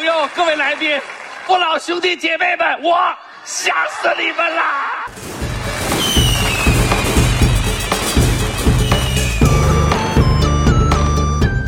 朋友、各位来宾、父老兄弟姐妹们，我想死你们啦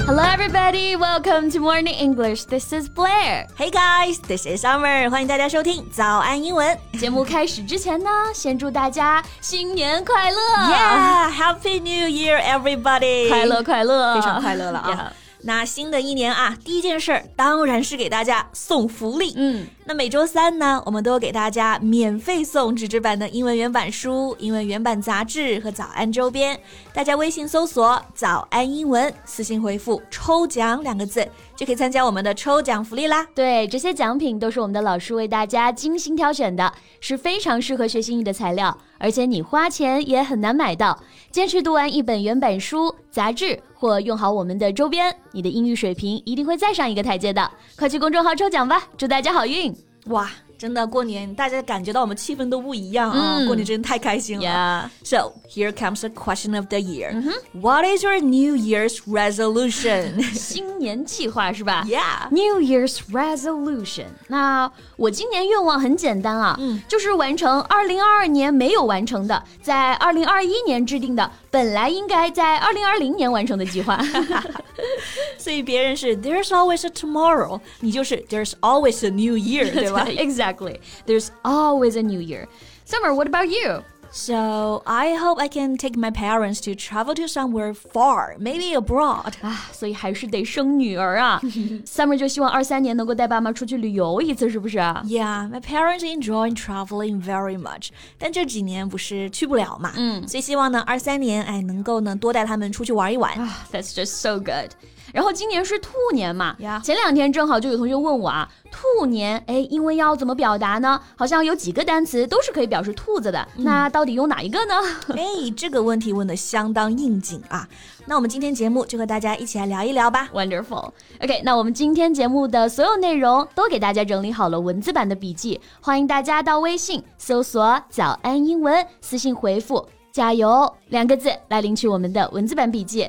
！Hello, everybody. Welcome to Morning English. This is Blair. Hey guys, this is Summer. 欢迎大家收听早安英文。节目开始之前呢，先祝大家新年快乐 Yeah, Happy New Year, everybody！快乐快乐，非常快乐了啊！那新的一年啊，第一件事儿当然是给大家送福利。嗯，那每周三呢，我们都给大家免费送纸质版的英文原版书、英文原版杂志和早安周边。大家微信搜索“早安英文”，私信回复“抽奖”两个字，就可以参加我们的抽奖福利啦。对，这些奖品都是我们的老师为大家精心挑选的，是非常适合学英语的材料，而且你花钱也很难买到。坚持读完一本原版书、杂志，或用好我们的周边，你的英语水平一定会再上一个台阶的。快去公众号抽奖吧，祝大家好运！哇，真的过年大家感觉到我们气氛都不一样啊！嗯过年真的太开心了。 Yeah. So here comes the question of the year. What is your New Year's resolution? 新年计划是吧 Yeah. New Year's resolution。那我今年愿望很简单啊，嗯就是完成二零二二年没有完成的，在二零二一年制定的，本来应该在二零二零年完成的计划。所以别人是 There's always a tomorrow，你就是 There's always a new year，对吧？ exactly. There's always a new year. Summer, what about you? So I hope I can take my parents to travel to somewhere far, maybe abroad. 啊，所以还是得生女儿啊。Summer 就希望二三年能够带爸妈出去旅游一次，是不是啊？ Yeah, my parents enjoy traveling very much. 但这几年不是去不了嘛，嗯所以希望呢，二三年哎能够呢多带他们出去玩一玩。啊，That's just so good。 然后今年是兔年嘛 Yeah 前两天正好就有同学问我啊，兔年哎，英文要怎么表达呢？好像有几个单词都是可以表示兔子的，那到底用哪一个呢？哎，这个问题问的相当应景啊！那我们今天节目就和大家一起来聊一聊吧。Wonderful. OK，那我们今天节目的所有内容都给大家整理好了文字版的笔记，欢迎大家到微信搜索“早安英文”，私信回复“加油”两个字来领取我们的文字版笔记。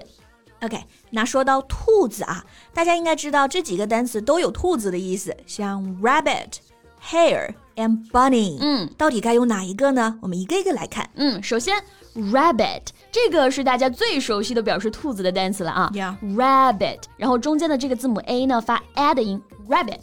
OK，那说到兔子啊，大家应该知道这几个单词都有兔子的意思，像 rabbit、hare and bunny。嗯，到底该用哪一个呢？我们一个一个来看。嗯，首先 rabbit 这个是大家最熟悉的表示兔子的单词了啊。Yeah rabbit，然后中间的这个字母 a 呢发 a 的音，rabbit。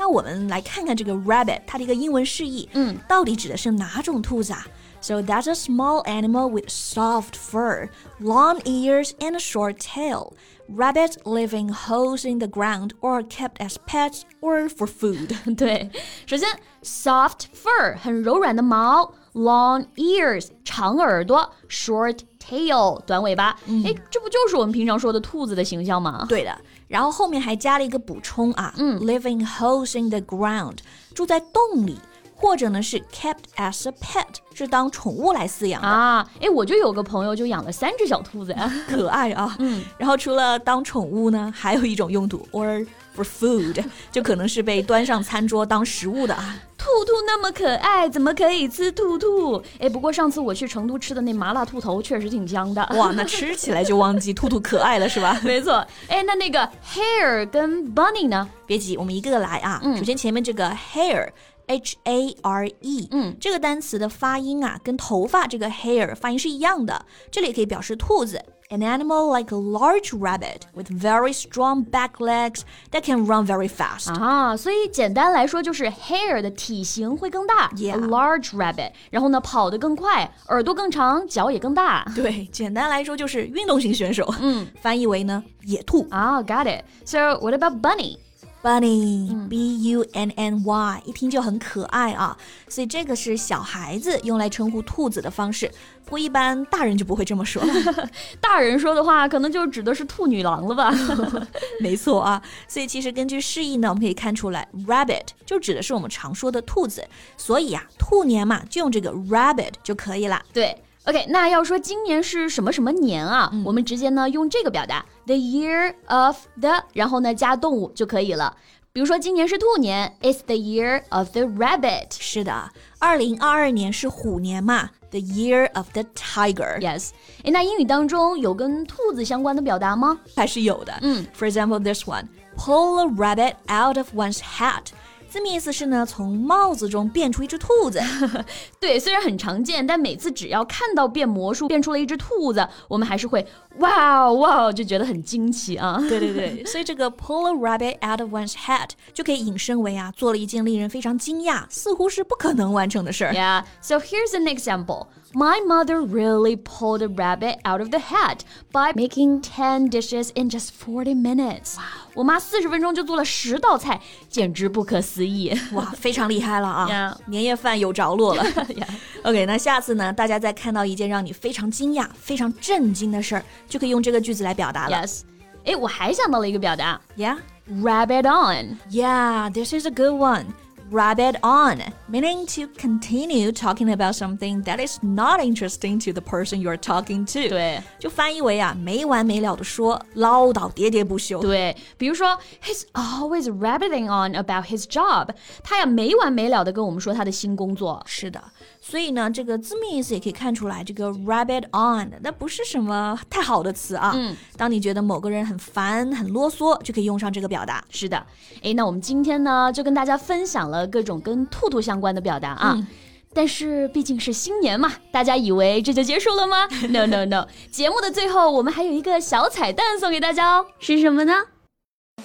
那我们来看看这个 rabbit 它的一个英文释义，嗯，到底指的是哪种兔子啊？So that's a small animal with soft fur, long ears, and a short tail. Rabbits live in holes in the ground or are kept as pets or for food. 对，首先 soft fur 很柔软的毛，long ears 长耳朵，short tail 短尾巴。哎、这不就是我们平常说的兔子的形象吗？对的， 然后后面还加了一个补充啊，嗯，live in holes in the ground，住在洞里，或者呢是 kept as a pet，是当宠物来饲养的。啊，哎，我就有个朋友就养了三只小兔子呀。可爱啊。嗯，然后除了当宠物呢，还有一种用途，or for food，就可能是被端上餐桌当食物的啊。兔兔那么可爱，怎么可以吃兔兔？哎，不过上次我去成都吃的那麻辣兔头确实挺香的。哇，那吃起来就忘记兔兔可爱了是吧？没错。哎，那那个 hare 跟 bunny 呢？别急，我们一个个来啊。嗯首先前面这个 hair。H A R E，嗯这个单词的发音啊，跟头发这个 hair 发音是一样的。这里也可以表示兔子，an animal like a large rabbit with very strong back legs that can run very fast。啊，所以简单来说就是 hare 的体型会更大 Yeah a large rabbit，然后呢跑得更快，耳朵更长，脚也更大。对，简单来说就是运动型选手。嗯，翻译为呢野兔。啊，got it。So what about bunny？ Bunny, B U N N Y，一听就很可爱啊，所以这个是小孩子用来称呼兔子的方式。不过一般大人就不会这么说。大人说的话，可能就指的是兔女郎了吧？没错啊，所以其实根据释义呢，我们可以看出来，rabbit 就指的是我们常说的兔子，所以啊，兔年嘛，就用这个 rabbit 就可以了。对。OK，那要说今年是什么什么年啊？我们直接呢用这个表达 the year of the，然后呢加动物就可以了。比如说今年是兔年，It's the year of the rabbit。是的，二零二二年是虎年嘛，the year of the tiger，Yes，诶，那英语当中有跟兔子相关的表达吗？还是有的。嗯，For example, this one. pull a rabbit out of one's hat。字面意思是呢，从帽子中变出一只兔子。对，虽然很常见，但每次只要看到变魔术变出了一只兔子，我们还是会哇哇，就觉得很惊奇啊。对对对，所以这个 pull a rabbit out of one's hat 就可以引申为啊，做了一件令人非常惊讶，似乎是不可能完成的事儿。Yeah, so here's an example. My mother really pulled a rabbit out of the hat by making 10 dishes in just 40 minutes. 我妈四十分钟就做了十道菜，简直不可思议！哇，非常厉害了啊 Yeah. 年夜饭有着落了。 Yeah. OK，那下次呢，大家再看到一件让你非常惊讶、非常震惊的事儿，就可以用这个句子来表达了。 Yes. 诶，我还想到了一个表达 Yeah, ，rabbit on。 yeah, this is a good one. Rabbit on, meaning to continue talking about something that is not interesting to the person you are talking to. 对就翻译为啊，没完没了的说，唠叨喋喋不休。对，比如说，He's always rabbiting on about his job。他呀没完没了的跟我们说他的新工作。是的，所以呢，这个字面意思也可以看出来，这个 rabbit on 那不是什么太好的词啊。嗯，当你觉得某个人很烦、很啰嗦，就可以用上这个表达。是的，诶，那我们今天呢就跟大家分享了 各种跟兔兔相关的表达啊。嗯但是毕竟是新年嘛，大家以为这就结束了吗？No No No！节目的最后，我们还有一个小彩蛋送给大家哦，是什么呢？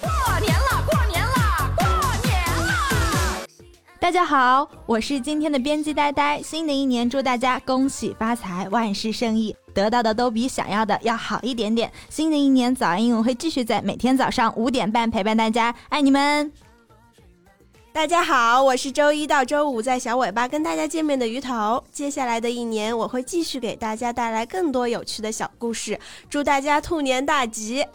过年了，过年了，过年了！大家好，我是今天的编辑呆呆。新的一年，祝大家恭喜发财，万事胜意，得到的都比想要的要好一点点。新的一年，早安英文会继续在每天早上五点半陪伴大家，爱你们！大家好，我是周一到周五在小尾巴跟大家见面的鱼头。接下来的一年，我会继续给大家带来更多有趣的小故事，祝大家兔年大吉！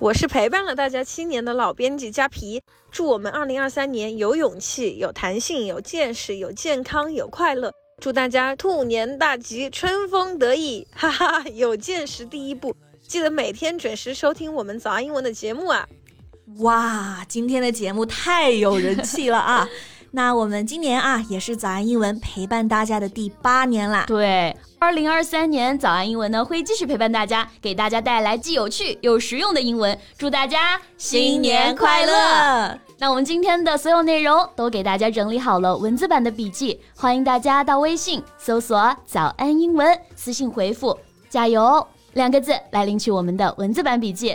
我是陪伴了大家七年的老编辑加皮，祝我们二零二三年有勇气、有弹性、有见识、有健康、有快乐。祝大家兔年大吉，春风得意，哈哈！有见识第一步，记得每天准时收听我们早安英文的节目啊！哇，今天的节目太有人气了啊！那我们今年啊，也是早安英文陪伴大家的第八年啦。对，二零二三年早安英文呢会继续陪伴大家，给大家带来既有趣又实用的英文。祝大家新年快乐！！那我们今天的所有内容都给大家整理好了文字版的笔记，欢迎大家到微信搜索“早安英文”，私信回复“加油”两个字来领取我们的文字版笔记。